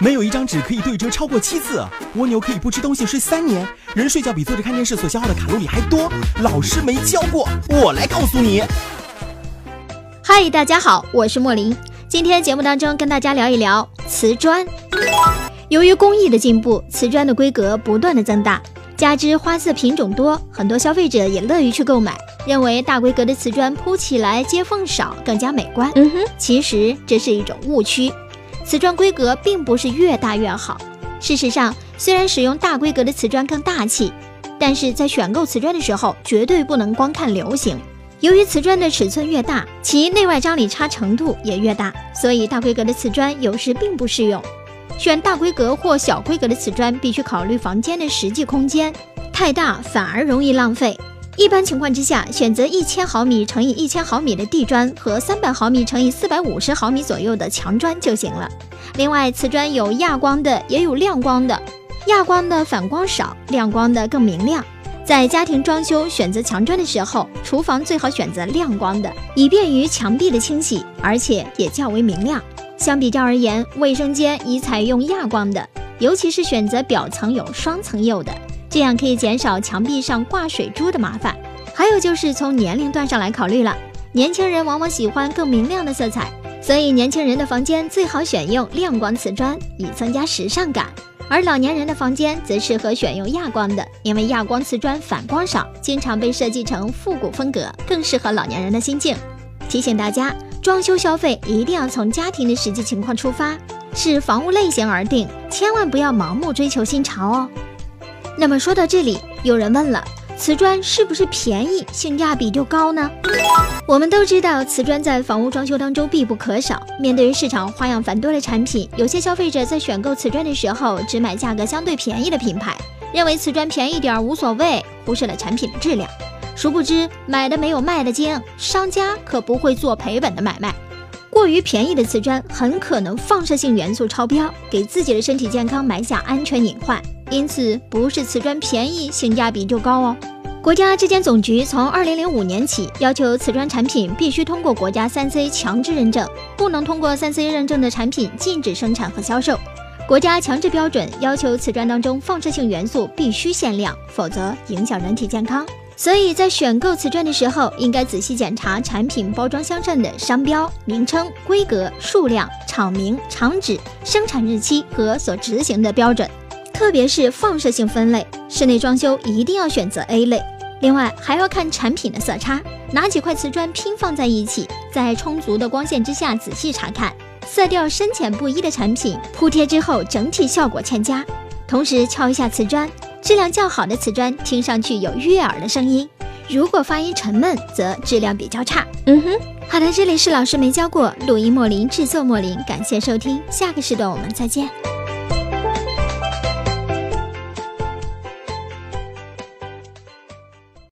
没有一张纸可以对折超过七次。蜗牛可以不吃东西睡三年。人睡觉比坐着看电视所消耗的卡路里还多。老师没教过，我来告诉你。嗨，大家好，我是莫林。今天节目当中跟大家聊一聊瓷砖。由于工艺的进步，瓷砖的规格不断的增大，加之花色品种多，很多消费者也乐于去购买，认为大规格的瓷砖铺起来接缝少，更加美观。嗯哼，其实这是一种误区。瓷砖规格并不是越大越好。事实上，虽然使用大规格的瓷砖更大气，但是在选购瓷砖的时候，绝对不能光看流行。由于瓷砖的尺寸越大，其内外张力差程度也越大，所以大规格的瓷砖有时并不适用。选大规格或小规格的瓷砖，必须考虑房间的实际空间，太大反而容易浪费。一般情况之下，选择一千毫米乘以一千毫米的地砖和三百毫米乘以四百五十毫米左右的墙砖就行了。另外，瓷砖有亚光的，也有亮光的。亚光的反光少，亮光的更明亮。在家庭装修选择墙砖的时候，厨房最好选择亮光的，以便于墙壁的清洗，而且也较为明亮。相比较而言，卫生间宜采用亚光的，尤其是选择表层有双层釉的。这样可以减少墙壁上挂水珠的麻烦。还有就是从年龄段上来考虑了，年轻人往往喜欢更明亮的色彩，所以年轻人的房间最好选用亮光瓷砖，以增加时尚感。而老年人的房间则适合选用亚光的，因为亚光瓷砖反光少，经常被设计成复古风格，更适合老年人的心境。提醒大家，装修消费一定要从家庭的实际情况出发，视房屋类型而定，千万不要盲目追求新潮哦。那么说到这里，有人问了，瓷砖是不是便宜，性价比就高呢？我们都知道，瓷砖在房屋装修当中必不可少。面对于市场花样繁多的产品，有些消费者在选购瓷砖的时候，只买价格相对便宜的品牌，认为瓷砖便宜点无所谓，忽视了产品的质量。殊不知，买的没有卖的精，商家可不会做赔本的买卖。过于便宜的瓷砖很可能放射性元素超标，给自己的身体健康埋下安全隐患。因此，不是瓷砖便宜性价比就高哦。国家质检总局从二零零五年起要求瓷砖产品必须通过国家三 C 强制认证，不能通过三 C 认证的产品禁止生产和销售。国家强制标准要求瓷砖当中放射性元素必须限量，否则影响人体健康。所以在选购瓷砖的时候，应该仔细检查产品包装箱上的商标、名称、规格、数量、厂名、厂址、生产日期和所执行的标准。特别是放射性分类，室内装修一定要选择 A 类。另外还要看产品的色差，拿几块瓷砖拼放在一起，在充足的光线之下仔细查看，色调深浅不一的产品铺贴之后整体效果欠佳。同时敲一下瓷砖。质量较好的瓷砖听上去有悦耳的声音，如果发音沉闷，则质量比较差。嗯哼，好的，这里是老师没教过，录音莫林制作莫林，感谢收听，下个时段我们再见。